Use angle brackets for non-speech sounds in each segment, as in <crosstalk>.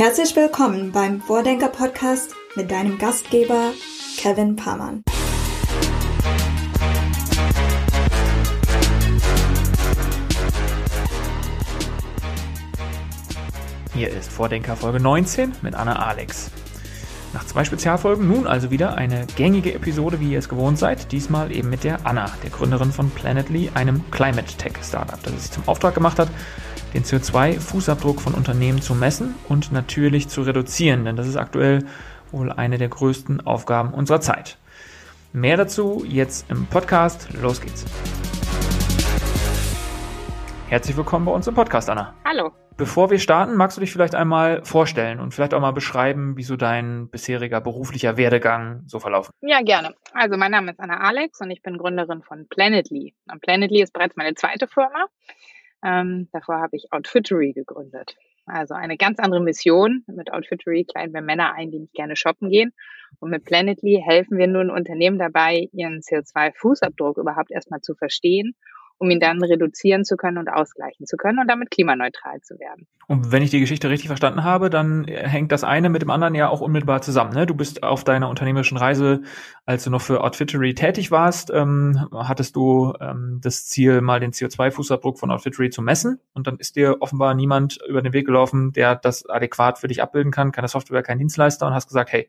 Herzlich willkommen beim Vordenker Podcast mit deinem Gastgeber Kevin Pamann. Hier ist Vordenker Folge 19 mit Anna Alex. Nach zwei Spezialfolgen nun also wieder eine gängige Episode, wie ihr es gewohnt seid. Diesmal eben mit der Anna, der Gründerin von Planetly, einem Climate Tech Startup, das sich zum Auftrag gemacht hat, den CO2-Fußabdruck von Unternehmen zu messen und natürlich zu reduzieren, denn das ist aktuell wohl eine der größten Aufgaben unserer Zeit. Mehr dazu jetzt im Podcast. Los geht's. Herzlich willkommen bei uns im Podcast, Anna. Hallo. Bevor wir starten, magst du dich vielleicht einmal vorstellen und vielleicht auch mal beschreiben, wie so dein bisheriger beruflicher Werdegang so verlaufen? Ja, gerne. Also mein Name ist Anna Alex und ich bin Gründerin von Planetly. Und Planetly ist bereits meine zweite Firma. Ähm, davor habe ich Outfittery gegründet. Also eine ganz andere Mission. Mit Outfittery kleiden wir Männer ein, die nicht gerne shoppen gehen. Und mit Planetly helfen wir nun Unternehmen dabei, ihren CO2-Fußabdruck überhaupt erstmal zu verstehen um ihn dann reduzieren zu können und ausgleichen zu können und damit klimaneutral zu werden. Und wenn ich die Geschichte richtig verstanden habe, dann hängt das eine mit dem anderen ja auch unmittelbar zusammen. Ne? Du bist auf deiner unternehmerischen Reise, als du noch für Outfittery tätig warst, ähm, hattest du ähm, das Ziel, mal den CO2-Fußabdruck von Outfittery zu messen. Und dann ist dir offenbar niemand über den Weg gelaufen, der das adäquat für dich abbilden kann, keine Software, kein Dienstleister und hast gesagt, hey,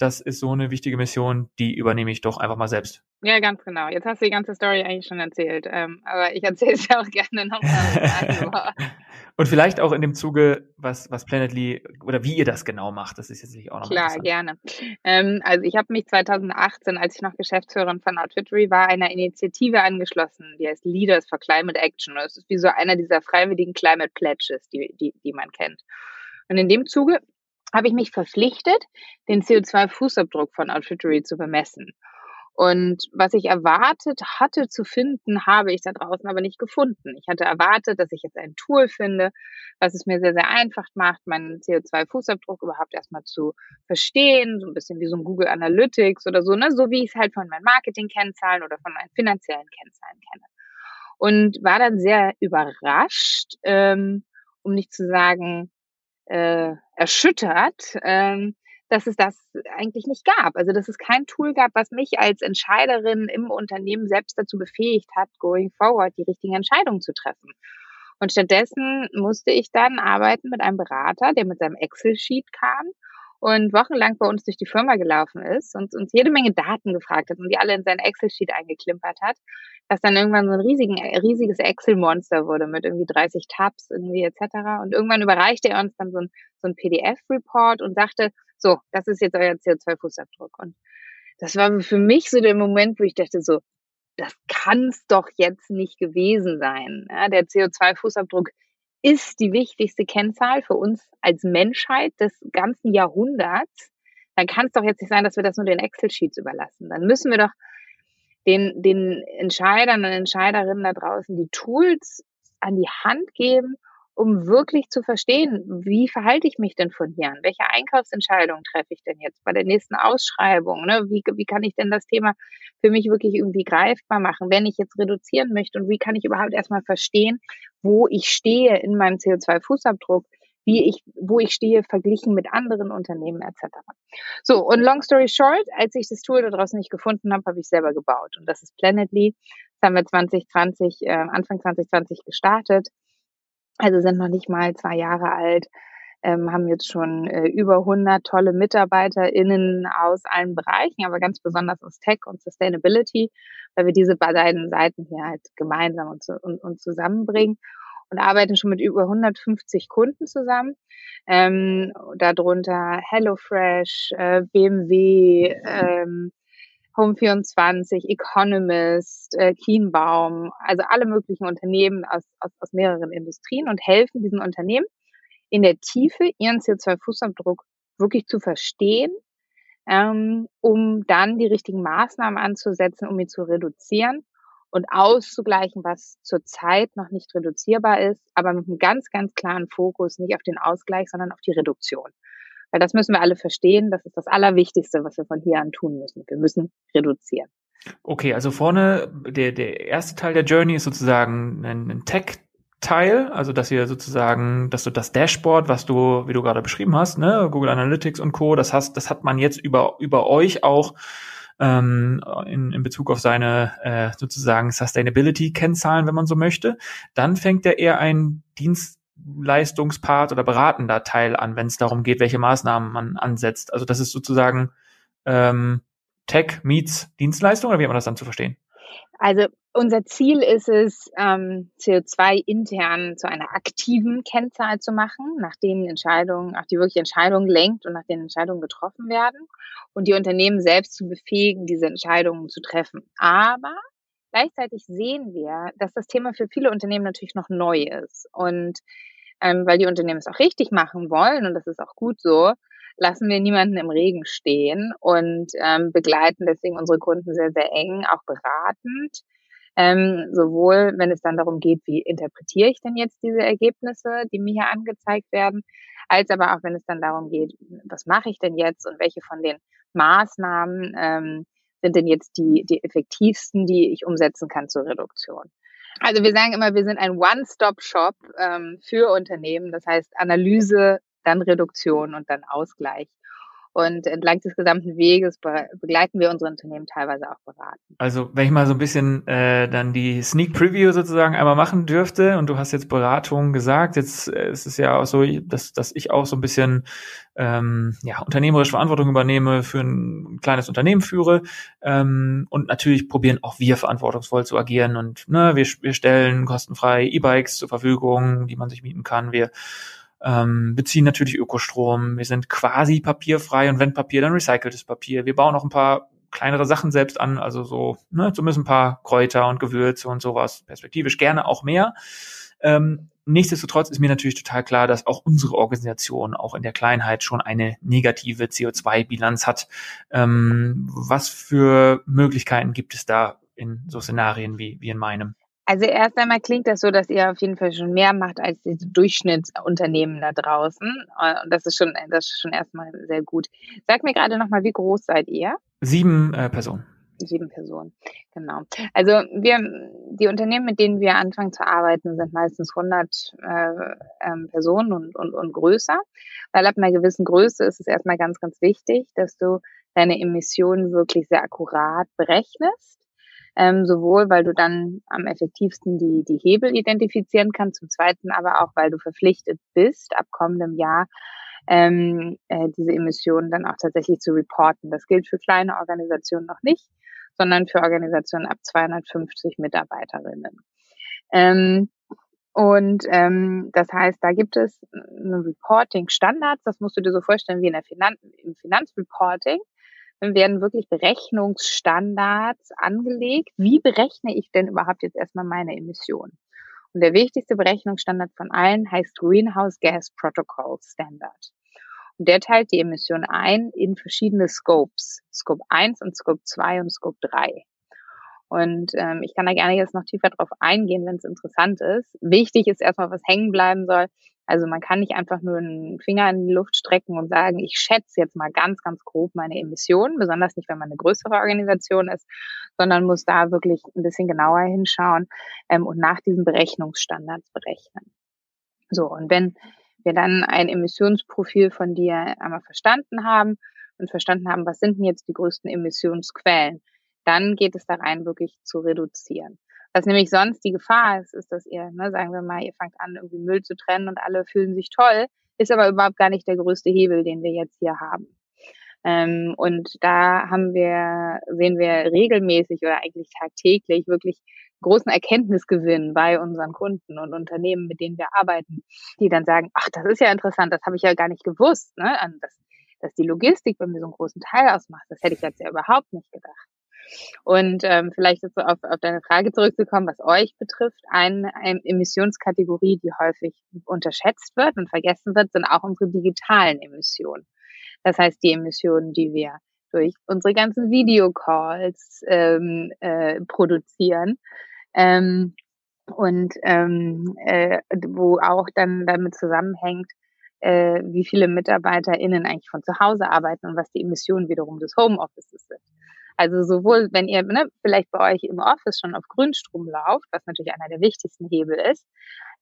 das ist so eine wichtige Mission, die übernehme ich doch einfach mal selbst. Ja, ganz genau. Jetzt hast du die ganze Story eigentlich schon erzählt, ähm, aber ich erzähle es <laughs> ja auch gerne nochmal. <laughs> Und vielleicht auch in dem Zuge, was, was Planetly oder wie ihr das genau macht, das ist jetzt sicherlich auch noch Klar, gerne. Ähm, also ich habe mich 2018, als ich noch Geschäftsführerin von Outfittery war, einer Initiative angeschlossen, die heißt Leaders for Climate Action. Das ist wie so einer dieser freiwilligen Climate Pledges, die, die, die man kennt. Und in dem Zuge habe ich mich verpflichtet, den CO2-Fußabdruck von Outfittery zu bemessen. Und was ich erwartet hatte zu finden, habe ich da draußen aber nicht gefunden. Ich hatte erwartet, dass ich jetzt ein Tool finde, was es mir sehr, sehr einfach macht, meinen CO2-Fußabdruck überhaupt erstmal zu verstehen, so ein bisschen wie so ein Google Analytics oder so, ne, so wie ich es halt von meinen Marketing-Kennzahlen oder von meinen finanziellen Kennzahlen kenne. Und war dann sehr überrascht, ähm, um nicht zu sagen, äh, erschüttert, ähm, dass es das eigentlich nicht gab. Also dass es kein Tool gab, was mich als Entscheiderin im Unternehmen selbst dazu befähigt hat, going forward die richtigen Entscheidungen zu treffen. Und stattdessen musste ich dann arbeiten mit einem Berater, der mit seinem Excel-Sheet kam und wochenlang bei uns durch die Firma gelaufen ist und uns jede Menge Daten gefragt hat und die alle in sein Excel-Sheet eingeklimpert hat, was dann irgendwann so ein riesigen, riesiges Excel-Monster wurde mit irgendwie 30 Tabs irgendwie etc. Und irgendwann überreichte er uns dann so ein, so ein PDF-Report und sagte, so, das ist jetzt euer CO2-Fußabdruck. Und das war für mich so der Moment, wo ich dachte so, das kann's doch jetzt nicht gewesen sein. Ja, der CO2-Fußabdruck ist die wichtigste Kennzahl für uns als Menschheit des ganzen Jahrhunderts, dann kann es doch jetzt nicht sein, dass wir das nur den Excel-Sheets überlassen. Dann müssen wir doch den, den Entscheidern und Entscheiderinnen da draußen die Tools an die Hand geben, um wirklich zu verstehen, wie verhalte ich mich denn von hier an? Welche Einkaufsentscheidung treffe ich denn jetzt bei der nächsten Ausschreibung? Ne? Wie, wie kann ich denn das Thema für mich wirklich irgendwie greifbar machen, wenn ich jetzt reduzieren möchte? Und wie kann ich überhaupt erstmal verstehen, wo ich stehe in meinem CO2-Fußabdruck? wie ich, wo ich stehe, verglichen mit anderen Unternehmen etc. So, und long story short, als ich das Tool da draußen nicht gefunden habe, habe ich selber gebaut. Und das ist Planetly. Das haben wir 2020, äh, Anfang 2020 gestartet also sind noch nicht mal zwei Jahre alt, ähm, haben jetzt schon äh, über 100 tolle MitarbeiterInnen aus allen Bereichen, aber ganz besonders aus Tech und Sustainability, weil wir diese beiden Seiten hier halt gemeinsam und, und, und zusammenbringen und arbeiten schon mit über 150 Kunden zusammen. Ähm, darunter HelloFresh, äh, BMW, ähm, Home24, Economist, äh, Kienbaum, also alle möglichen Unternehmen aus, aus, aus mehreren Industrien und helfen diesen Unternehmen in der Tiefe ihren CO2-Fußabdruck wirklich zu verstehen, ähm, um dann die richtigen Maßnahmen anzusetzen, um ihn zu reduzieren und auszugleichen, was zurzeit noch nicht reduzierbar ist, aber mit einem ganz, ganz klaren Fokus nicht auf den Ausgleich, sondern auf die Reduktion. Weil das müssen wir alle verstehen. Das ist das Allerwichtigste, was wir von hier an tun müssen. Wir müssen reduzieren. Okay, also vorne, der, der erste Teil der Journey ist sozusagen ein, ein Tech Teil, also dass ihr sozusagen, dass du das Dashboard, was du, wie du gerade beschrieben hast, ne, Google Analytics und Co., das hast, das hat man jetzt über über euch auch ähm, in, in Bezug auf seine äh, sozusagen Sustainability-Kennzahlen, wenn man so möchte. Dann fängt er eher ein Dienstleistungspart oder beratender Teil an, wenn es darum geht, welche Maßnahmen man ansetzt. Also das ist sozusagen ähm, Tech meets Dienstleistung oder wie hat man das dann zu verstehen? Also unser Ziel ist es, ähm, CO2 intern zu einer aktiven Kennzahl zu machen, nach denen Entscheidungen, auch die wirklich Entscheidungen lenkt und nach denen Entscheidungen getroffen werden und die Unternehmen selbst zu befähigen, diese Entscheidungen zu treffen. Aber gleichzeitig sehen wir, dass das Thema für viele Unternehmen natürlich noch neu ist und ähm, weil die Unternehmen es auch richtig machen wollen und das ist auch gut so, lassen wir niemanden im Regen stehen und ähm, begleiten deswegen unsere Kunden sehr, sehr eng, auch beratend. Ähm, sowohl wenn es dann darum geht, wie interpretiere ich denn jetzt diese Ergebnisse, die mir hier angezeigt werden, als aber auch wenn es dann darum geht, was mache ich denn jetzt und welche von den Maßnahmen ähm, sind denn jetzt die, die effektivsten, die ich umsetzen kann zur Reduktion. Also wir sagen immer, wir sind ein One-Stop-Shop ähm, für Unternehmen. Das heißt Analyse, dann Reduktion und dann Ausgleich. Und entlang des gesamten Weges begleiten wir unsere Unternehmen teilweise auch beraten. Also wenn ich mal so ein bisschen äh, dann die Sneak Preview sozusagen einmal machen dürfte und du hast jetzt Beratung gesagt, jetzt äh, ist es ja auch so, dass, dass ich auch so ein bisschen ähm, ja, unternehmerische Verantwortung übernehme, für ein kleines Unternehmen führe ähm, und natürlich probieren auch wir verantwortungsvoll zu agieren und ne, wir, wir stellen kostenfrei E-Bikes zur Verfügung, die man sich mieten kann. Wir ähm, beziehen natürlich Ökostrom, wir sind quasi papierfrei und wenn Papier, dann recyceltes Papier. Wir bauen auch ein paar kleinere Sachen selbst an, also so, ne, zumindest ein paar Kräuter und Gewürze und sowas, perspektivisch gerne auch mehr. Ähm, nichtsdestotrotz ist mir natürlich total klar, dass auch unsere Organisation auch in der Kleinheit schon eine negative CO2-Bilanz hat. Ähm, was für Möglichkeiten gibt es da in so Szenarien wie, wie in meinem? Also erst einmal klingt das so, dass ihr auf jeden Fall schon mehr macht als diese Durchschnittsunternehmen da draußen. Und das ist schon, das ist schon erstmal sehr gut. Sag mir gerade nochmal, wie groß seid ihr? Sieben äh, Personen. Sieben Personen, genau. Also wir, die Unternehmen, mit denen wir anfangen zu arbeiten, sind meistens 100 äh, ähm, Personen und, und, und größer. Weil ab einer gewissen Größe ist es erstmal ganz, ganz wichtig, dass du deine Emissionen wirklich sehr akkurat berechnest ähm, sowohl weil du dann am effektivsten die, die Hebel identifizieren kannst, zum Zweiten aber auch, weil du verpflichtet bist, ab kommendem Jahr ähm, äh, diese Emissionen dann auch tatsächlich zu reporten. Das gilt für kleine Organisationen noch nicht, sondern für Organisationen ab 250 Mitarbeiterinnen. Ähm, und ähm, das heißt, da gibt es eine Reporting-Standards, das musst du dir so vorstellen wie in der Finan im Finanzreporting werden wirklich Berechnungsstandards angelegt. Wie berechne ich denn überhaupt jetzt erstmal meine Emissionen? Und der wichtigste Berechnungsstandard von allen heißt Greenhouse Gas Protocol Standard. Und der teilt die Emissionen ein in verschiedene Scopes. Scope 1 und Scope 2 und Scope 3. Und ähm, ich kann da gerne jetzt noch tiefer drauf eingehen, wenn es interessant ist. Wichtig ist erstmal, was hängen bleiben soll, also man kann nicht einfach nur einen Finger in die Luft strecken und sagen, ich schätze jetzt mal ganz, ganz grob meine Emissionen, besonders nicht, wenn man eine größere Organisation ist, sondern muss da wirklich ein bisschen genauer hinschauen ähm, und nach diesen Berechnungsstandards berechnen. So, und wenn wir dann ein Emissionsprofil von dir einmal verstanden haben und verstanden haben, was sind denn jetzt die größten Emissionsquellen, dann geht es da rein, wirklich zu reduzieren. Was nämlich sonst die Gefahr ist, ist, dass ihr, ne, sagen wir mal, ihr fangt an, irgendwie Müll zu trennen und alle fühlen sich toll, ist aber überhaupt gar nicht der größte Hebel, den wir jetzt hier haben. Ähm, und da haben wir, sehen wir regelmäßig oder eigentlich tagtäglich wirklich großen Erkenntnisgewinn bei unseren Kunden und Unternehmen, mit denen wir arbeiten, die dann sagen, ach, das ist ja interessant, das habe ich ja gar nicht gewusst, ne? dass, dass die Logistik bei mir so einen großen Teil ausmacht. Das hätte ich jetzt ja überhaupt nicht gedacht. Und ähm, vielleicht jetzt so auf, auf deine Frage zurückzukommen, was euch betrifft, eine, eine Emissionskategorie, die häufig unterschätzt wird und vergessen wird, sind auch unsere digitalen Emissionen. Das heißt, die Emissionen, die wir durch unsere ganzen Videocalls ähm, äh, produzieren. Ähm, und ähm, äh, wo auch dann damit zusammenhängt, äh, wie viele MitarbeiterInnen eigentlich von zu Hause arbeiten und was die Emissionen wiederum des Homeoffices sind. Also sowohl, wenn ihr ne, vielleicht bei euch im Office schon auf Grünstrom lauft, was natürlich einer der wichtigsten Hebel ist,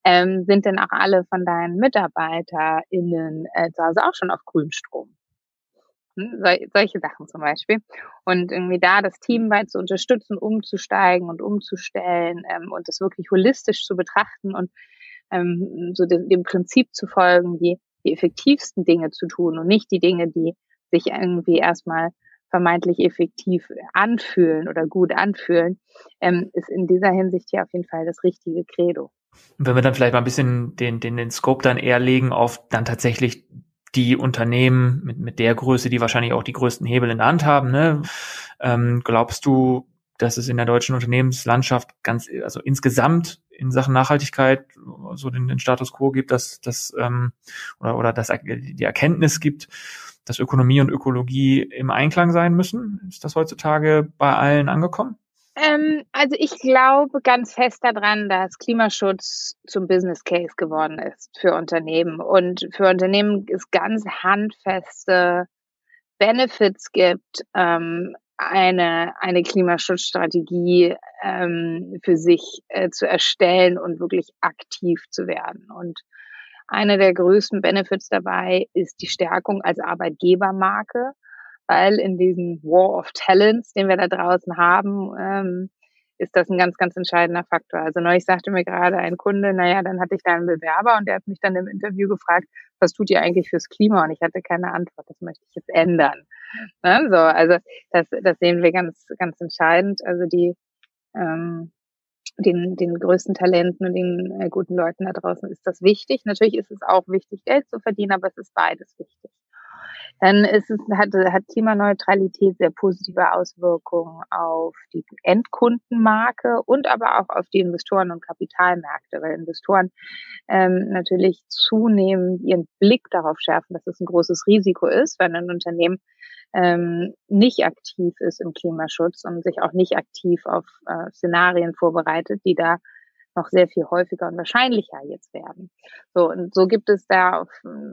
ähm, sind denn auch alle von deinen MitarbeiterInnen äh, zu Hause auch schon auf Grünstrom? Hm, sol solche Sachen zum Beispiel. Und irgendwie da das Team bei zu unterstützen, umzusteigen und umzustellen ähm, und das wirklich holistisch zu betrachten und ähm, so dem, dem Prinzip zu folgen, die, die effektivsten Dinge zu tun und nicht die Dinge, die sich irgendwie erstmal vermeintlich effektiv anfühlen oder gut anfühlen, ähm, ist in dieser Hinsicht hier auf jeden Fall das richtige Credo. Und wenn wir dann vielleicht mal ein bisschen den, den, den Scope dann eher legen auf dann tatsächlich die Unternehmen mit, mit der Größe, die wahrscheinlich auch die größten Hebel in der Hand haben, ne? ähm, glaubst du, dass es in der deutschen Unternehmenslandschaft ganz, also insgesamt in Sachen Nachhaltigkeit so den, den Status quo gibt, dass das ähm, oder, oder dass die Erkenntnis gibt, dass Ökonomie und Ökologie im Einklang sein müssen? Ist das heutzutage bei allen angekommen? Ähm, also ich glaube ganz fest daran, dass Klimaschutz zum Business Case geworden ist für Unternehmen und für Unternehmen es ganz handfeste Benefits gibt, ähm, eine, eine Klimaschutzstrategie ähm, für sich äh, zu erstellen und wirklich aktiv zu werden. Und einer der größten Benefits dabei ist die Stärkung als Arbeitgebermarke weil in diesem War of Talents, den wir da draußen haben, ähm, ist das ein ganz, ganz entscheidender Faktor. Also neulich sagte mir gerade ein Kunde, naja, dann hatte ich da einen Bewerber und der hat mich dann im Interview gefragt, was tut ihr eigentlich fürs Klima? Und ich hatte keine Antwort, das möchte ich jetzt ändern. Ne? So, also das, das sehen wir ganz, ganz entscheidend. Also die ähm, den, den größten Talenten und den äh, guten Leuten da draußen ist das wichtig. Natürlich ist es auch wichtig, Geld zu verdienen, aber es ist beides wichtig dann ist es, hat, hat Klimaneutralität sehr positive Auswirkungen auf die Endkundenmarke und aber auch auf die Investoren und Kapitalmärkte, weil Investoren ähm, natürlich zunehmend ihren Blick darauf schärfen, dass es ein großes Risiko ist, wenn ein Unternehmen ähm, nicht aktiv ist im Klimaschutz und sich auch nicht aktiv auf äh, Szenarien vorbereitet, die da noch sehr viel häufiger und wahrscheinlicher jetzt werden. So, und so gibt es da auf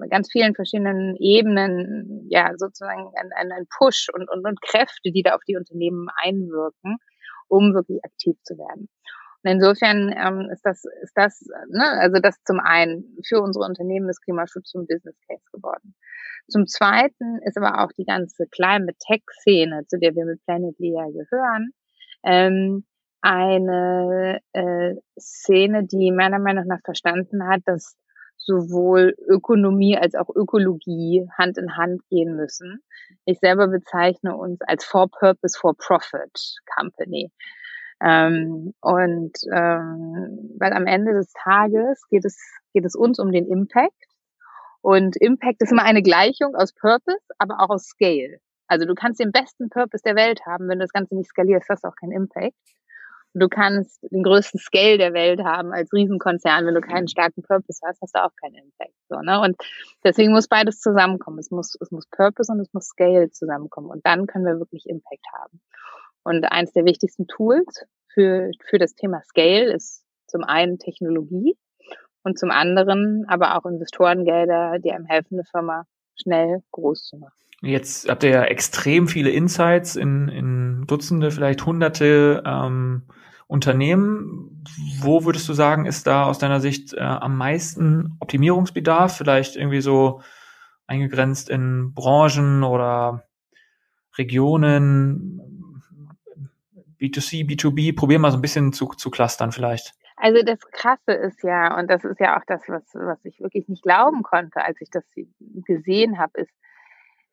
ganz vielen verschiedenen Ebenen, ja, sozusagen einen, einen Push und, und, und Kräfte, die da auf die Unternehmen einwirken, um wirklich aktiv zu werden. Und insofern ähm, ist das, ist das, ne, also das zum einen für unsere Unternehmen ist Klimaschutz zum Business Case geworden. Zum Zweiten ist aber auch die ganze Climate Tech Szene, zu der wir mit Planetly ja gehören, ähm, eine äh, Szene, die meiner Meinung nach verstanden hat, dass sowohl Ökonomie als auch Ökologie Hand in Hand gehen müssen. Ich selber bezeichne uns als For Purpose, For Profit Company. Ähm, und ähm, weil am Ende des Tages geht es, geht es uns um den Impact. Und Impact ist immer eine Gleichung aus Purpose, aber auch aus Scale. Also du kannst den besten Purpose der Welt haben, wenn du das Ganze nicht skalierst, hast du auch keinen Impact. Du kannst den größten Scale der Welt haben als Riesenkonzern. Wenn du keinen starken Purpose hast, hast du auch keinen Impact. So, ne? Und deswegen muss beides zusammenkommen. Es muss, es muss Purpose und es muss Scale zusammenkommen. Und dann können wir wirklich Impact haben. Und eins der wichtigsten Tools für, für das Thema Scale ist zum einen Technologie und zum anderen aber auch Investorengelder, die einem helfen, eine Firma schnell groß zu machen. Jetzt habt ihr ja extrem viele Insights in, in Dutzende, vielleicht Hunderte ähm, Unternehmen. Wo würdest du sagen, ist da aus deiner Sicht äh, am meisten Optimierungsbedarf? Vielleicht irgendwie so eingegrenzt in Branchen oder Regionen, B2C, B2B? Probier mal so ein bisschen zu, zu clustern vielleicht. Also das Krasse ist ja, und das ist ja auch das, was, was ich wirklich nicht glauben konnte, als ich das gesehen habe, ist,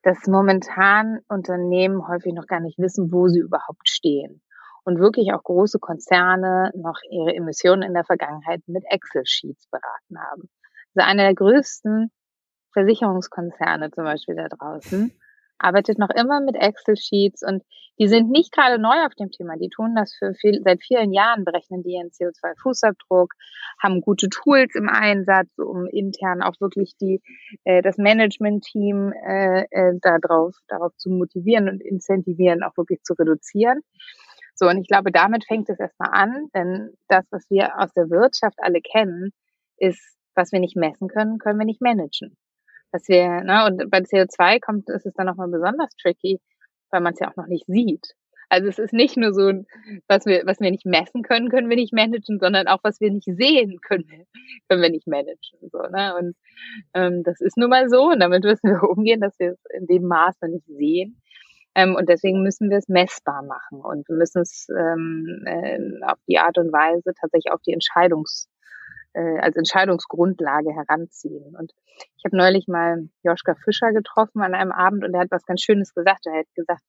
dass momentan Unternehmen häufig noch gar nicht wissen, wo sie überhaupt stehen und wirklich auch große Konzerne noch ihre Emissionen in der Vergangenheit mit Excel-Sheets beraten haben. Also einer der größten Versicherungskonzerne zum Beispiel da draußen arbeitet noch immer mit Excel-Sheets und die sind nicht gerade neu auf dem Thema. Die tun das für viel, seit vielen Jahren, berechnen die ihren CO2-Fußabdruck, haben gute Tools im Einsatz, um intern auch wirklich die, äh, das Management-Team äh, äh, darauf, darauf zu motivieren und incentivieren, auch wirklich zu reduzieren. So, und ich glaube, damit fängt es erstmal an, denn das, was wir aus der Wirtschaft alle kennen, ist, was wir nicht messen können, können wir nicht managen. Was wir, ne, und bei CO2 kommt, ist es dann nochmal besonders tricky, weil man es ja auch noch nicht sieht. Also es ist nicht nur so, was wir, was wir nicht messen können, können wir nicht managen, sondern auch was wir nicht sehen können, <laughs> können wir nicht managen. So, ne? Und ähm, das ist nun mal so und damit müssen wir <laughs> umgehen, dass wir es in dem Maße nicht sehen. Ähm, und deswegen müssen wir es messbar machen und wir müssen es ähm, äh, auf die Art und Weise tatsächlich auf die Entscheidungs äh, als Entscheidungsgrundlage heranziehen. Und ich habe neulich mal Joschka Fischer getroffen an einem Abend und er hat was ganz Schönes gesagt. Er hat gesagt,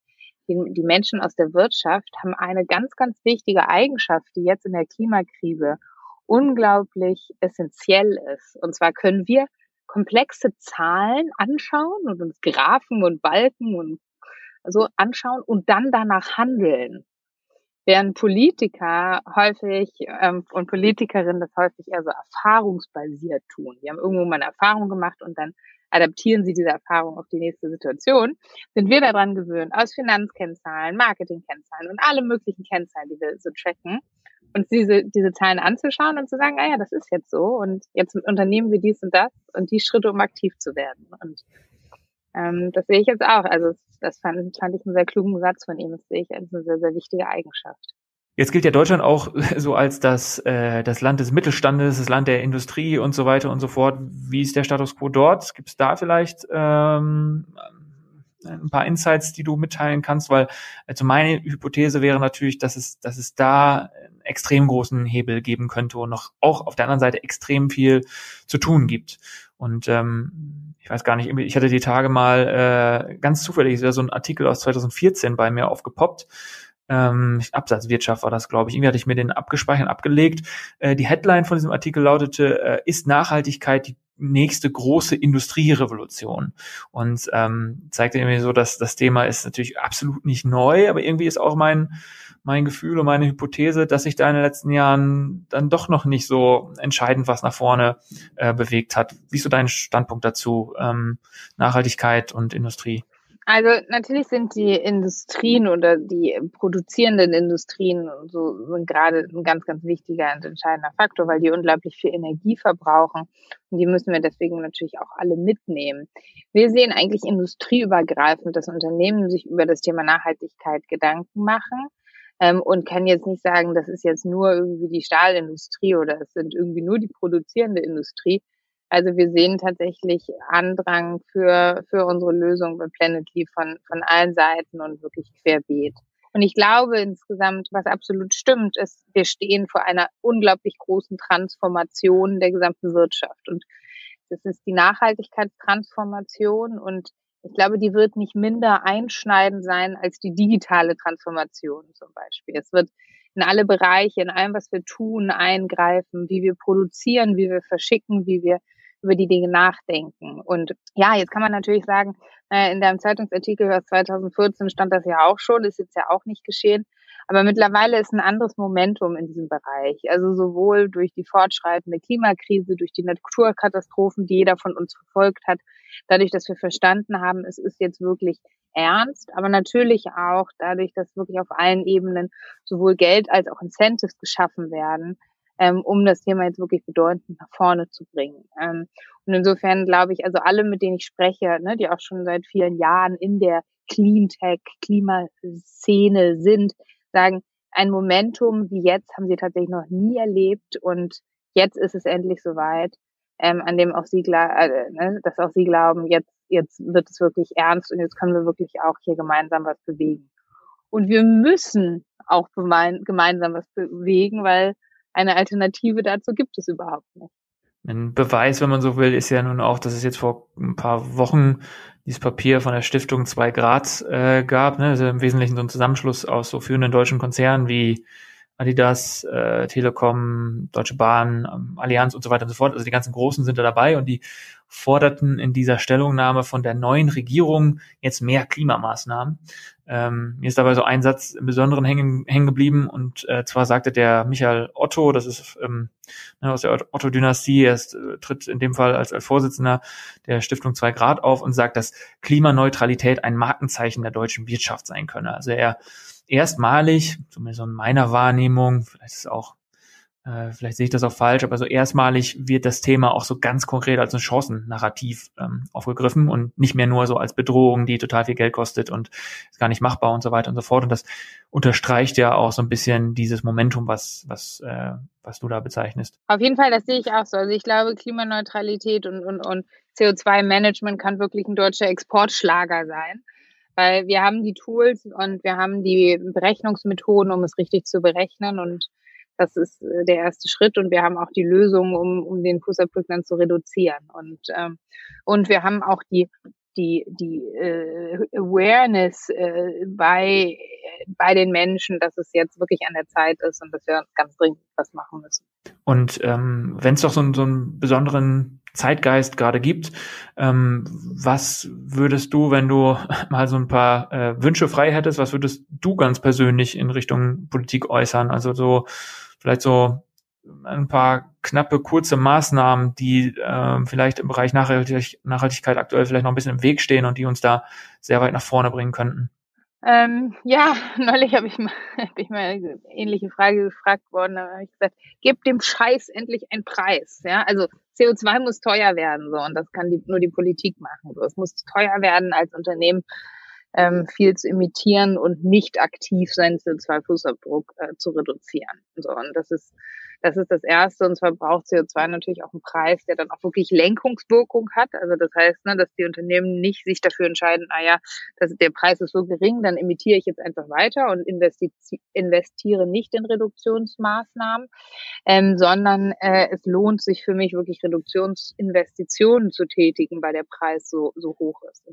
die, die Menschen aus der Wirtschaft haben eine ganz, ganz wichtige Eigenschaft, die jetzt in der Klimakrise unglaublich essentiell ist. Und zwar können wir komplexe Zahlen anschauen und uns Graphen und Balken und so anschauen und dann danach handeln. Während Politiker häufig ähm, und Politikerinnen das häufig eher so erfahrungsbasiert tun. Die haben irgendwo mal eine Erfahrung gemacht und dann adaptieren sie diese Erfahrung auf die nächste Situation, sind wir daran gewöhnt, aus Finanzkennzahlen, Marketingkennzahlen und alle möglichen Kennzahlen, die wir so tracken, uns diese, diese Zahlen anzuschauen und zu sagen, ah ja, das ist jetzt so und jetzt unternehmen wir dies und das und die Schritte, um aktiv zu werden. Und ähm, das sehe ich jetzt auch. Also das fand, fand ich einen sehr klugen Satz von ihm. Das sehe ich als eine sehr, sehr wichtige Eigenschaft. Jetzt gilt ja Deutschland auch <laughs> so als das, äh, das Land des Mittelstandes, das Land der Industrie und so weiter und so fort. Wie ist der Status quo dort? Gibt es da vielleicht ähm, ein paar Insights, die du mitteilen kannst? Weil also meine Hypothese wäre natürlich, dass es, dass es da einen extrem großen Hebel geben könnte und noch auch auf der anderen Seite extrem viel zu tun gibt. Und ähm, ich weiß gar nicht, ich hatte die Tage mal äh, ganz zufällig so ein Artikel aus 2014 bei mir aufgepoppt. Ähm, Absatzwirtschaft war das, glaube ich. Irgendwie hatte ich mir den abgespeichert, abgelegt. Äh, die Headline von diesem Artikel lautete, äh, ist Nachhaltigkeit die nächste große Industrierevolution und ähm, zeigte irgendwie so, dass das Thema ist natürlich absolut nicht neu, aber irgendwie ist auch mein mein Gefühl und meine Hypothese, dass sich da in den letzten Jahren dann doch noch nicht so entscheidend was nach vorne äh, bewegt hat. Wie ist so dein Standpunkt dazu, ähm, Nachhaltigkeit und Industrie? Also natürlich sind die Industrien oder die produzierenden Industrien so sind gerade ein ganz, ganz wichtiger und entscheidender Faktor, weil die unglaublich viel Energie verbrauchen. Und die müssen wir deswegen natürlich auch alle mitnehmen. Wir sehen eigentlich industrieübergreifend, dass Unternehmen sich über das Thema Nachhaltigkeit Gedanken machen ähm, und kann jetzt nicht sagen, das ist jetzt nur irgendwie die Stahlindustrie oder es sind irgendwie nur die produzierende Industrie. Also wir sehen tatsächlich Andrang für, für unsere Lösung bei Planetly von, von allen Seiten und wirklich querbeet. Und ich glaube insgesamt, was absolut stimmt, ist, wir stehen vor einer unglaublich großen Transformation der gesamten Wirtschaft. Und das ist die Nachhaltigkeitstransformation und ich glaube, die wird nicht minder einschneidend sein als die digitale Transformation zum Beispiel. Es wird in alle Bereiche, in allem, was wir tun, eingreifen, wie wir produzieren, wie wir verschicken, wie wir über die Dinge nachdenken. Und ja, jetzt kann man natürlich sagen, äh, in deinem Zeitungsartikel aus 2014 stand das ja auch schon, ist jetzt ja auch nicht geschehen. Aber mittlerweile ist ein anderes Momentum in diesem Bereich. Also sowohl durch die fortschreitende Klimakrise, durch die Naturkatastrophen, die jeder von uns verfolgt hat, dadurch, dass wir verstanden haben, es ist jetzt wirklich ernst, aber natürlich auch dadurch, dass wirklich auf allen Ebenen sowohl Geld als auch Incentives geschaffen werden, ähm, um das Thema jetzt wirklich bedeutend nach vorne zu bringen. Ähm, und insofern glaube ich, also alle, mit denen ich spreche, ne, die auch schon seit vielen Jahren in der Cleantech, Klimaszene sind, sagen, ein Momentum wie jetzt haben sie tatsächlich noch nie erlebt und jetzt ist es endlich soweit, ähm, an dem auch sie, äh, ne, dass auch sie glauben, jetzt, jetzt wird es wirklich ernst und jetzt können wir wirklich auch hier gemeinsam was bewegen. Und wir müssen auch gemeinsam was bewegen, weil eine Alternative dazu gibt es überhaupt nicht. Ein Beweis, wenn man so will, ist ja nun auch, dass es jetzt vor ein paar Wochen dieses Papier von der Stiftung 2 Grad äh, gab, ne? also im Wesentlichen so ein Zusammenschluss aus so führenden deutschen Konzernen wie Adidas, äh, Telekom, Deutsche Bahn, ähm, Allianz und so weiter und so fort. Also die ganzen Großen sind da dabei und die forderten in dieser Stellungnahme von der neuen Regierung jetzt mehr Klimamaßnahmen. Ähm, mir ist dabei so ein Satz im Besonderen hängen, hängen geblieben und äh, zwar sagte der Michael Otto, das ist ähm, ne, aus der Otto-Dynastie, er ist, äh, tritt in dem Fall als, als Vorsitzender der Stiftung 2 Grad auf und sagt, dass Klimaneutralität ein Markenzeichen der deutschen Wirtschaft sein könne. Also er erstmalig, zumindest in meiner Wahrnehmung, vielleicht ist auch äh, vielleicht sehe ich das auch falsch, aber so erstmalig wird das Thema auch so ganz konkret als ein Chancennarrativ ähm, aufgegriffen und nicht mehr nur so als Bedrohung, die total viel Geld kostet und ist gar nicht machbar und so weiter und so fort. Und das unterstreicht ja auch so ein bisschen dieses Momentum, was, was, äh, was du da bezeichnest. Auf jeden Fall, das sehe ich auch so. Also ich glaube, Klimaneutralität und, und, und CO2-Management kann wirklich ein deutscher Exportschlager sein weil wir haben die Tools und wir haben die Berechnungsmethoden, um es richtig zu berechnen und das ist äh, der erste Schritt und wir haben auch die Lösung, um, um den Fußabdruck dann zu reduzieren. Und, ähm, und wir haben auch die, die, die äh, Awareness äh, bei, bei den Menschen, dass es jetzt wirklich an der Zeit ist und dass wir ganz dringend was machen müssen. Und ähm, wenn es doch so, so einen besonderen Zeitgeist gerade gibt, ähm, was würdest du, wenn du <laughs> mal so ein paar äh, Wünsche frei hättest, was würdest du ganz persönlich in Richtung Politik äußern? Also so vielleicht so ein paar knappe, kurze Maßnahmen, die äh, vielleicht im Bereich Nachhaltig Nachhaltigkeit aktuell vielleicht noch ein bisschen im Weg stehen und die uns da sehr weit nach vorne bringen könnten? Ähm, ja, <laughs> neulich habe ich mal, <laughs> hab ich mal eine ähnliche Frage gefragt worden, da habe ich gesagt, gebt dem Scheiß endlich einen Preis. Ja, also CO2 muss teuer werden, so, und das kann die, nur die Politik machen. So. Es muss teuer werden als Unternehmen, ähm, viel zu imitieren und nicht aktiv seinen CO2-Fußabdruck äh, zu reduzieren. So, und das ist, das ist das Erste. Und zwar braucht CO2 natürlich auch einen Preis, der dann auch wirklich Lenkungswirkung hat. Also das heißt, ne, dass die Unternehmen nicht sich dafür entscheiden, ah ja, das, der Preis ist so gering, dann imitiere ich jetzt einfach weiter und investiere nicht in Reduktionsmaßnahmen, ähm, sondern äh, es lohnt sich für mich wirklich Reduktionsinvestitionen zu tätigen, weil der Preis so, so hoch ist.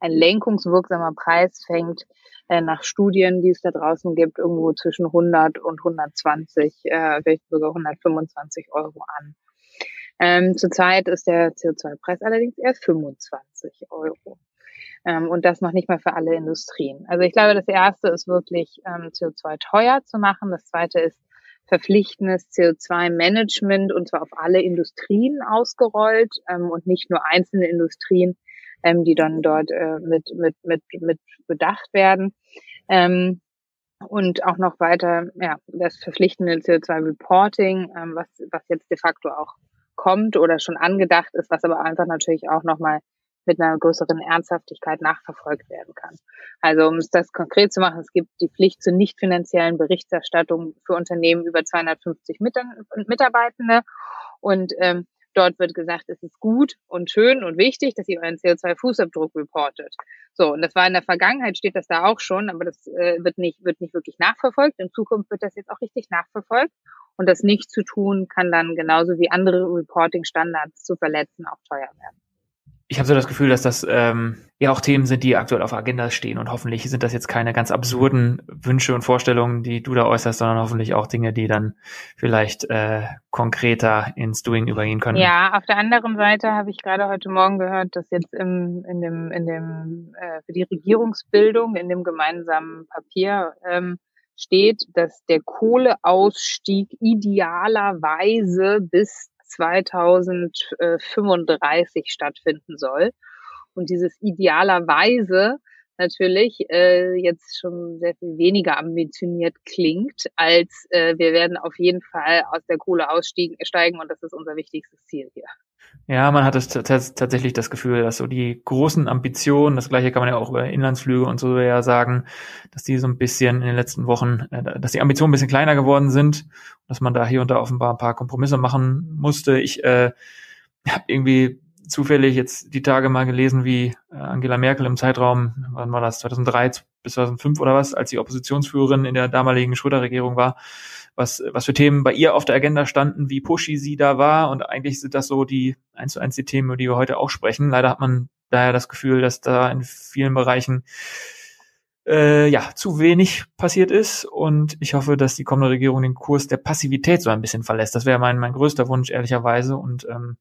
Ein lenkungswirksamer Preis fängt äh, nach Studien, die es da draußen gibt, irgendwo zwischen 100 und 120, äh, vielleicht sogar 125 Euro an. Ähm, zurzeit ist der CO2-Preis allerdings erst 25 Euro. Ähm, und das noch nicht mal für alle Industrien. Also ich glaube, das erste ist wirklich ähm, CO2 teuer zu machen. Das zweite ist verpflichtendes CO2-Management und zwar auf alle Industrien ausgerollt ähm, und nicht nur einzelne Industrien, ähm, die dann dort äh, mit, mit, mit, mit bedacht werden. Ähm, und auch noch weiter, ja, das verpflichtende CO2-Reporting, ähm, was, was jetzt de facto auch kommt oder schon angedacht ist, was aber einfach natürlich auch nochmal mit einer größeren Ernsthaftigkeit nachverfolgt werden kann. Also um es das konkret zu machen, es gibt die Pflicht zur nicht finanziellen Berichterstattung für Unternehmen über 250 Mitarbeitende und ähm, Dort wird gesagt, es ist gut und schön und wichtig, dass ihr euren CO2-Fußabdruck reportet. So, und das war in der Vergangenheit, steht das da auch schon, aber das äh, wird nicht, wird nicht wirklich nachverfolgt. In Zukunft wird das jetzt auch richtig nachverfolgt. Und das nicht zu tun, kann dann genauso wie andere Reporting-Standards zu verletzen auch teuer werden ich habe so das Gefühl, dass das ähm, ja auch Themen sind, die aktuell auf Agenda stehen und hoffentlich sind das jetzt keine ganz absurden Wünsche und Vorstellungen, die du da äußerst, sondern hoffentlich auch Dinge, die dann vielleicht äh, konkreter ins Doing übergehen können. Ja, auf der anderen Seite habe ich gerade heute Morgen gehört, dass jetzt im, in dem, in dem äh, für die Regierungsbildung in dem gemeinsamen Papier ähm, steht, dass der Kohleausstieg idealerweise bis 2035 stattfinden soll. Und dieses idealerweise natürlich äh, jetzt schon sehr viel weniger ambitioniert klingt, als äh, wir werden auf jeden Fall aus der Kohle aussteigen und das ist unser wichtigstes Ziel hier. Ja, man hat es tatsächlich das Gefühl, dass so die großen Ambitionen, das gleiche kann man ja auch über Inlandsflüge und so ja sagen, dass die so ein bisschen in den letzten Wochen, äh, dass die Ambitionen ein bisschen kleiner geworden sind, dass man da hier und da offenbar ein paar Kompromisse machen musste. Ich äh, habe irgendwie zufällig jetzt die Tage mal gelesen, wie äh, Angela Merkel im Zeitraum, wann war das, 2003 bis 2005 oder was, als die Oppositionsführerin in der damaligen Schröder-Regierung war, was, was für Themen bei ihr auf der Agenda standen, wie pushy sie da war. Und eigentlich sind das so die eins zu eins die Themen, über die wir heute auch sprechen. Leider hat man daher das Gefühl, dass da in vielen Bereichen äh, ja, zu wenig passiert ist. Und ich hoffe, dass die kommende Regierung den Kurs der Passivität so ein bisschen verlässt. Das wäre mein, mein größter Wunsch, ehrlicherweise. Und ähm,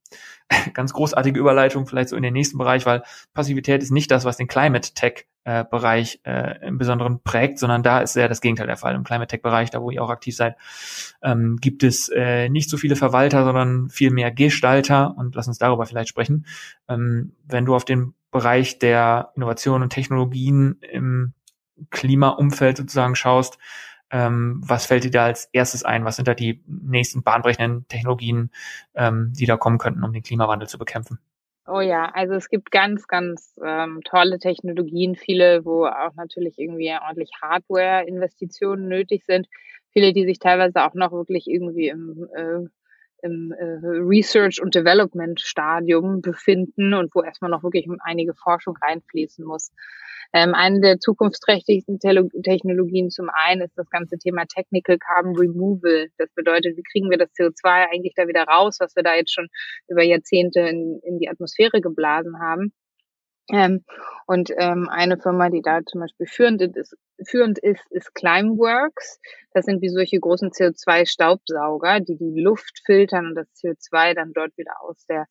<laughs> ganz großartige Überleitung vielleicht so in den nächsten Bereich, weil Passivität ist nicht das, was den Climate Tech äh, Bereich äh, im Besonderen prägt, sondern da ist ja das Gegenteil der Fall. Im Climate Tech Bereich, da wo ihr auch aktiv seid, ähm, gibt es äh, nicht so viele Verwalter, sondern viel mehr Gestalter. Und lass uns darüber vielleicht sprechen. Ähm, wenn du auf den Bereich der Innovation und Technologien im Klimaumfeld sozusagen schaust, Ähm, was fällt dir da als erstes ein? Was sind da die nächsten bahnbrechenden Technologien, ähm, die da kommen könnten, um den Klimawandel zu bekämpfen? Oh ja, also es gibt ganz, ganz ähm, tolle Technologien, viele, wo auch natürlich irgendwie ordentlich Hardware-Investitionen nötig sind, viele, die sich teilweise auch noch wirklich irgendwie im, äh, im äh, Research- und Development-Stadium befinden und wo erstmal noch wirklich einige Forschung reinfließen muss. Ähm, eine der zukunftsträchtigsten Technologien zum einen ist das ganze Thema Technical Carbon Removal. Das bedeutet, wie kriegen wir das CO2 eigentlich da wieder raus, was wir da jetzt schon über Jahrzehnte in, in die Atmosphäre geblasen haben. Ähm, und ähm, eine Firma, die da zum Beispiel führend ist, führend ist, ist Climeworks. Das sind wie solche großen CO2-Staubsauger, die die Luft filtern und das CO2 dann dort wieder aus der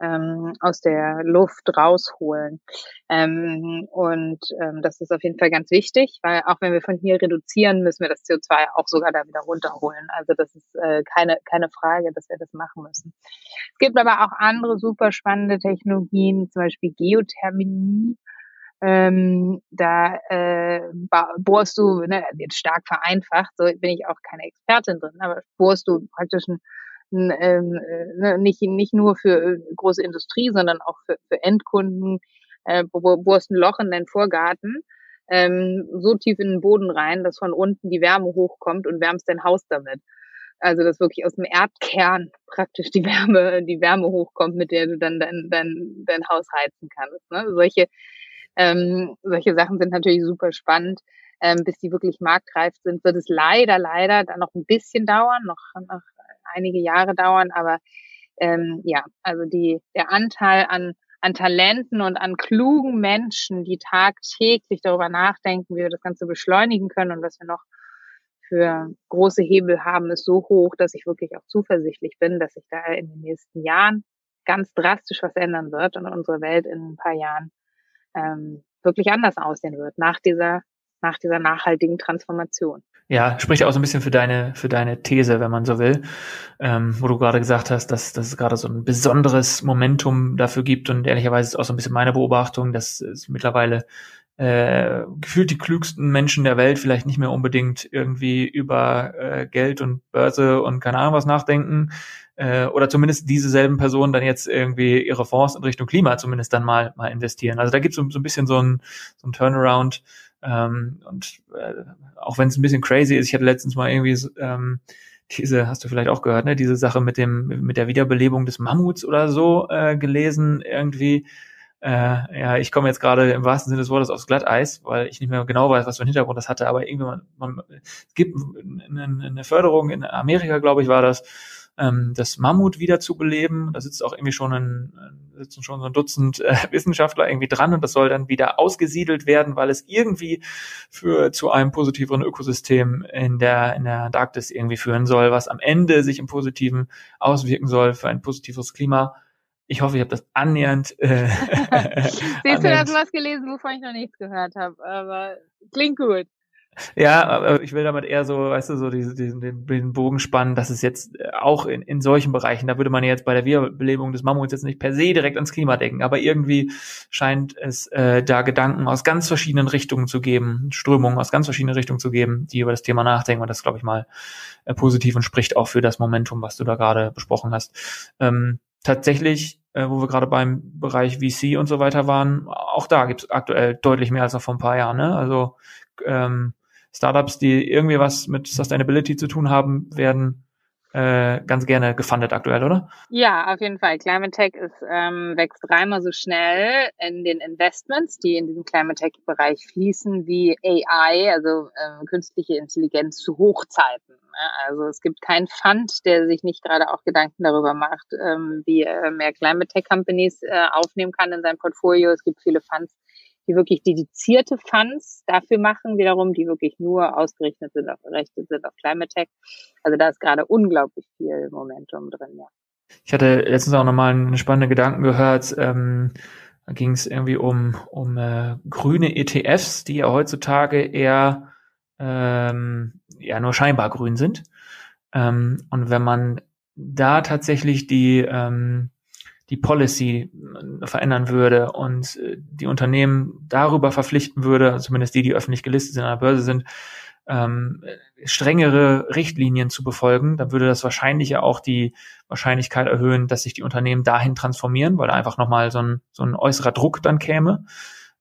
ähm, aus der Luft rausholen. Ähm, und ähm, das ist auf jeden Fall ganz wichtig, weil auch wenn wir von hier reduzieren, müssen wir das CO2 auch sogar da wieder runterholen. Also das ist äh, keine, keine Frage, dass wir das machen müssen. Es gibt aber auch andere super spannende Technologien, zum Beispiel Geothermie. Ähm, da äh, bohrst du, ne, jetzt stark vereinfacht, so bin ich auch keine Expertin drin, aber bohrst du praktisch ein ähm, äh, ne, nicht, nicht nur für äh, große Industrie, sondern auch für, für Endkunden, äh, bohrst ein Loch in deinen Vorgarten, ähm, so tief in den Boden rein, dass von unten die Wärme hochkommt und wärmst dein Haus damit. Also dass wirklich aus dem Erdkern praktisch die Wärme, die Wärme hochkommt, mit der du dann dein, dein, dein Haus heizen kannst. Ne? Solche, ähm, solche Sachen sind natürlich super spannend. Ähm, bis die wirklich marktreif sind, wird es leider, leider dann noch ein bisschen dauern, noch, noch einige Jahre dauern, aber ähm, ja, also die, der Anteil an, an Talenten und an klugen Menschen, die tagtäglich darüber nachdenken, wie wir das Ganze beschleunigen können und was wir noch für große Hebel haben, ist so hoch, dass ich wirklich auch zuversichtlich bin, dass sich da in den nächsten Jahren ganz drastisch was ändern wird und unsere Welt in ein paar Jahren ähm, wirklich anders aussehen wird nach dieser nach dieser nachhaltigen Transformation. Ja, spricht auch so ein bisschen für deine, für deine These, wenn man so will, ähm, wo du gerade gesagt hast, dass, dass es gerade so ein besonderes Momentum dafür gibt und ehrlicherweise ist auch so ein bisschen meine Beobachtung, dass es mittlerweile äh, gefühlt die klügsten Menschen der Welt vielleicht nicht mehr unbedingt irgendwie über äh, Geld und Börse und keine Ahnung was nachdenken, äh, oder zumindest diese selben Personen dann jetzt irgendwie ihre Fonds in Richtung Klima zumindest dann mal mal investieren. Also da gibt es so, so ein bisschen so ein, so ein Turnaround, ähm, und äh, auch wenn es ein bisschen crazy ist, ich hatte letztens mal irgendwie ähm, diese, hast du vielleicht auch gehört, ne, diese Sache mit dem, mit der Wiederbelebung des Mammuts oder so äh, gelesen, irgendwie. Äh, ja, ich komme jetzt gerade im wahrsten Sinne des Wortes aufs Glatteis, weil ich nicht mehr genau weiß, was für einen Hintergrund das hatte, aber irgendwie man, man es gibt eine, eine Förderung in Amerika, glaube ich, war das, ähm, das Mammut wieder zu beleben. Da sitzt auch irgendwie schon ein, sitzen schon so ein Dutzend äh, <laughs> Wissenschaftler irgendwie dran und das soll dann wieder ausgesiedelt werden, weil es irgendwie für zu einem positiveren Ökosystem in der in der Antarktis irgendwie führen soll, was am Ende sich im Positiven auswirken soll für ein positives Klima. Ich hoffe, ich habe das annähernd. Äh, <laughs> Siehst annähernd. <laughs> du, hast was gelesen, wovon ich noch nichts gehört habe, aber klingt gut. Ja, ich will damit eher so, weißt du, so diesen, diesen den Bogen spannen, dass es jetzt äh, auch in, in solchen Bereichen, da würde man jetzt bei der Wiederbelebung des Mammuts jetzt nicht per se direkt ans Klima denken, aber irgendwie scheint es äh, da Gedanken aus ganz verschiedenen Richtungen zu geben, Strömungen aus ganz verschiedenen Richtungen zu geben, die über das Thema nachdenken und das glaube ich mal äh, positiv und spricht auch für das Momentum, was du da gerade besprochen hast. Ähm, tatsächlich, äh, wo wir gerade beim Bereich VC und so weiter waren, auch da gibt es aktuell deutlich mehr als noch vor ein paar Jahren. Ne? Also ähm, Startups, die irgendwie was mit Sustainability zu tun haben, werden äh, ganz gerne gefundet aktuell, oder? Ja, auf jeden Fall. Climate Tech ist, ähm, wächst dreimal so schnell in den Investments, die in diesen Climate Tech-Bereich fließen, wie AI, also ähm, künstliche Intelligenz zu Hochzeiten. Also es gibt keinen Fund, der sich nicht gerade auch Gedanken darüber macht, ähm, wie er mehr Climate Tech Companies äh, aufnehmen kann in sein Portfolio. Es gibt viele Funds, die wirklich dedizierte Funds dafür machen, wiederum, die wirklich nur ausgerichtet sind, auf, errichtet sind auf Climate Tech. Also da ist gerade unglaublich viel Momentum drin, ja. Ich hatte letztens auch nochmal einen spannenden Gedanken gehört, ähm, da ging es irgendwie um, um äh, grüne ETFs, die ja heutzutage eher ähm, ja nur scheinbar grün sind. Ähm, und wenn man da tatsächlich die ähm, die Policy äh, verändern würde und äh, die Unternehmen darüber verpflichten würde, zumindest die, die öffentlich gelistet sind an der Börse sind, ähm, strengere Richtlinien zu befolgen, dann würde das wahrscheinlich ja auch die Wahrscheinlichkeit erhöhen, dass sich die Unternehmen dahin transformieren, weil da einfach nochmal so ein, so ein äußerer Druck dann käme.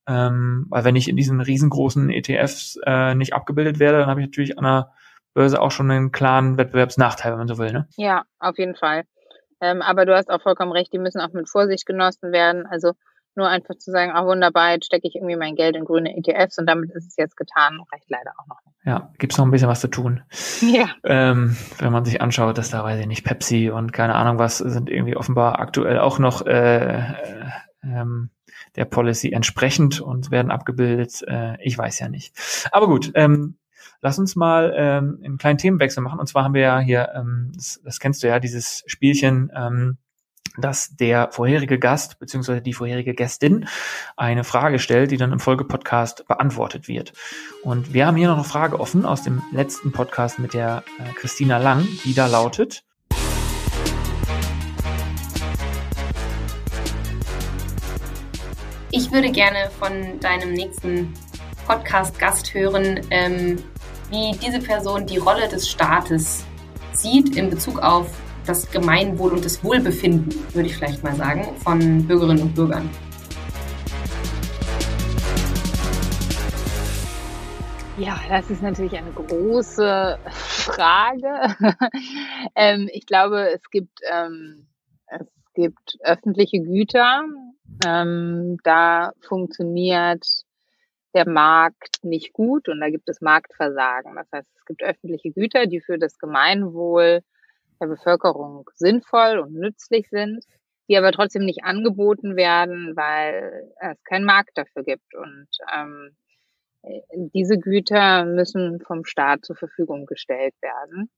Ähm, weil wenn ich in diesen riesengroßen ETFs äh, nicht abgebildet werde, dann habe ich natürlich an der Börse auch schon einen klaren Wettbewerbsnachteil, wenn man so will. Ne? Ja, auf jeden Fall. Ähm, aber du hast auch vollkommen recht, die müssen auch mit Vorsicht genossen werden. Also nur einfach zu sagen, ah wunderbar, jetzt stecke ich irgendwie mein Geld in grüne ETFs und damit ist es jetzt getan, reicht leider auch noch nicht. Ja, gibt's noch ein bisschen was zu tun. <laughs> Ja. Ähm, wenn man sich anschaut, dass da, weiß ich nicht, Pepsi und keine Ahnung was, sind irgendwie offenbar aktuell auch noch äh, äh, ähm, der Policy entsprechend und werden abgebildet. Äh, ich weiß ja nicht. Aber gut, ähm, lass uns mal ähm, einen kleinen Themenwechsel machen. Und zwar haben wir ja hier, ähm, das, das kennst du ja, dieses Spielchen, ähm, dass der vorherige Gast beziehungsweise die vorherige Gästin eine Frage stellt, die dann im Folgepodcast beantwortet wird. Und wir haben hier noch eine Frage offen aus dem letzten Podcast mit der äh, Christina Lang, die da lautet. Ich würde gerne von deinem nächsten Podcast-Gast hören, ähm, wie diese Person die Rolle des Staates sieht in Bezug auf das Gemeinwohl und das Wohlbefinden, würde ich vielleicht mal sagen, von Bürgerinnen und Bürgern. Ja, das ist natürlich eine große Frage. <laughs> ähm, ich glaube, es gibt, ähm, es gibt öffentliche Güter. Ähm, da funktioniert der Markt nicht gut und da gibt es Marktversagen. Das heißt, es gibt öffentliche Güter, die für das Gemeinwohl der Bevölkerung sinnvoll und nützlich sind, die aber trotzdem nicht angeboten werden, weil es keinen Markt dafür gibt. Und ähm, diese Güter müssen vom Staat zur Verfügung gestellt werden.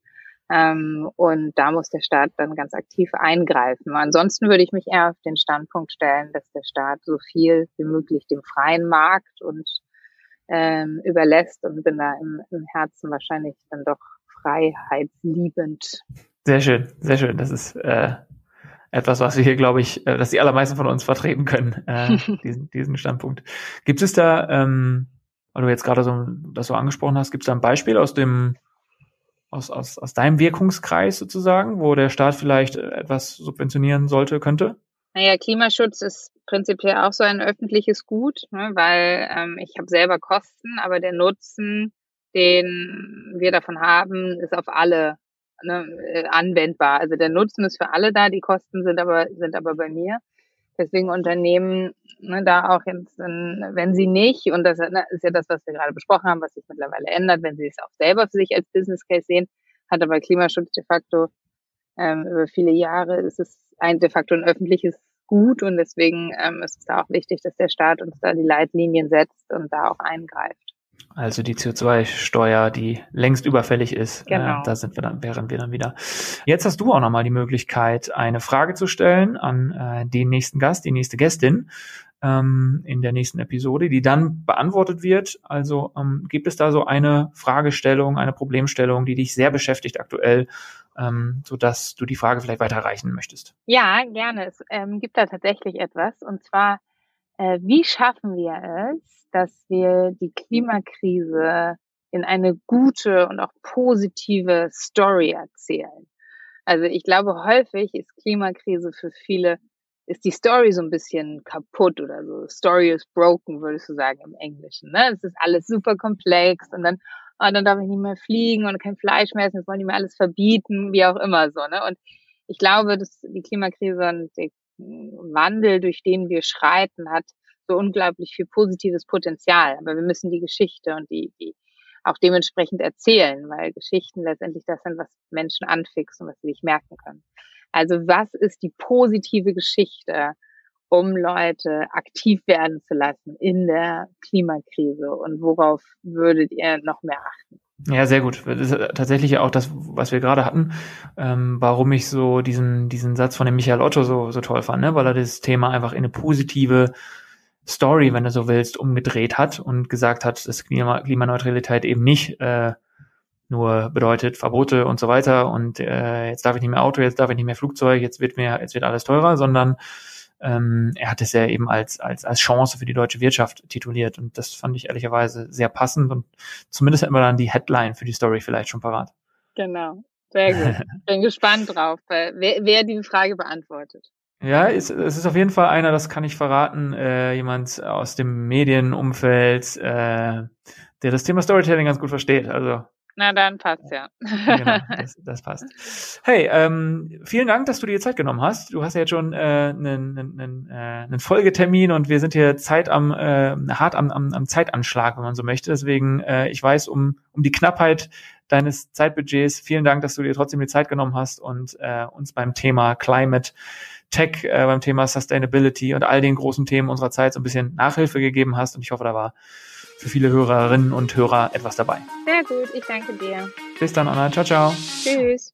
Ähm, und da muss der Staat dann ganz aktiv eingreifen. Ansonsten würde ich mich eher auf den Standpunkt stellen, dass der Staat so viel wie möglich dem freien Markt und ähm, überlässt und bin da im, im Herzen wahrscheinlich dann doch freiheitsliebend. Sehr schön, sehr schön. Das ist äh, etwas, was wir hier, glaube ich, äh, dass die allermeisten von uns vertreten können, äh, <laughs> diesen, diesen Standpunkt. Gibt es da, ähm, weil du jetzt gerade so das so angesprochen hast, gibt es da ein Beispiel aus dem aus, aus, aus deinem Wirkungskreis sozusagen, wo der Staat vielleicht etwas subventionieren sollte, könnte? Naja, Klimaschutz ist prinzipiell auch so ein öffentliches Gut, ne, weil ähm, ich habe selber Kosten, aber der Nutzen, den wir davon haben, ist auf alle ne, äh, anwendbar. Also der Nutzen ist für alle da, die Kosten sind aber, sind aber bei mir. Deswegen Unternehmen ne, da auch jetzt, wenn sie nicht, und das ne, ist ja das, was wir gerade besprochen haben, was sich mittlerweile ändert, wenn sie es auch selber für sich als Business Case sehen, hat aber Klimaschutz de facto ähm, über viele Jahre ist es ein de facto ein öffentliches Gut und deswegen ähm, ist es da auch wichtig, dass der Staat uns da die Leitlinien setzt und da auch eingreift. Also die CO2-Steuer, die längst überfällig ist. Äh, genau. Äh, da sind wir dann, wären wir dann wieder. Jetzt hast du auch nochmal die Möglichkeit, eine Frage zu stellen an äh, den nächsten Gast, die nächste Gästin ähm, in der nächsten Episode, die dann beantwortet wird. Also ähm, gibt es da so eine Fragestellung, eine Problemstellung, die dich sehr beschäftigt aktuell, ähm, so dass du die Frage vielleicht weiterreichen möchtest? Ja, gerne. Es ähm, gibt da tatsächlich etwas und zwar, äh, wie schaffen wir es, dass wir die Klimakrise in eine gute und auch positive Story erzählen. Also ich glaube, häufig ist Klimakrise für viele, ist die Story so ein bisschen kaputt oder so. Story is broken, würdest du sagen im Englischen. Ne? Es ist alles super komplex und dann, oh, dann darf ich nicht mehr fliegen und kein Fleisch mehr essen, jetzt wollen die mir alles verbieten, wie auch immer so. Ne? Und ich glaube, dass die Klimakrise und der Wandel, durch den wir schreiten, hat so unglaublich viel positives Potenzial. Aber wir müssen die Geschichte und die, die auch dementsprechend erzählen, weil Geschichten letztendlich das sind, was Menschen anfixt und was sie sich merken können. Also was ist die positive Geschichte, um Leute aktiv werden zu lassen in der Klimakrise und worauf würdet ihr noch mehr achten? Ja, sehr gut. Das ist tatsächlich auch das, was wir gerade hatten, ähm, warum ich so diesen, diesen Satz von dem Michael Otto so, so toll fand, ne? weil er das Thema einfach in eine positive Story, wenn du so willst, umgedreht hat und gesagt hat, dass Klima Klimaneutralität eben nicht äh, nur bedeutet Verbote und so weiter und äh, jetzt darf ich nicht mehr Auto, jetzt darf ich nicht mehr Flugzeug, jetzt wird mir, jetzt wird alles teurer, sondern ähm, er hat es ja eben als, als, als Chance für die deutsche Wirtschaft tituliert und das fand ich ehrlicherweise sehr passend und zumindest hat man dann die Headline für die Story vielleicht schon parat. Genau, sehr gut. <laughs> Bin gespannt drauf, wer, wer diese Frage beantwortet. Ja, es, es ist auf jeden Fall einer, das kann ich verraten, äh, jemand aus dem Medienumfeld, äh, der das Thema Storytelling ganz gut versteht. Also na, dann passt ja. genau, das, das passt. Hey, ähm, vielen Dank, dass du dir Zeit genommen hast. Du hast ja jetzt schon äh, einen, einen, äh, einen Folgetermin und wir sind hier Zeit am äh, hart am, am, am Zeitanschlag, wenn man so möchte. Deswegen, äh, ich weiß um, um die Knappheit deines Zeitbudgets. Vielen Dank, dass du dir trotzdem die Zeit genommen hast und äh, uns beim Thema Climate Tech, äh, beim Thema Sustainability und all den großen Themen unserer Zeit so ein bisschen Nachhilfe gegeben hast. Und ich hoffe, da war für viele Hörerinnen und Hörer etwas dabei. Sehr gut, ich danke dir. Bis dann, Anna. Ciao, ciao. Tschüss.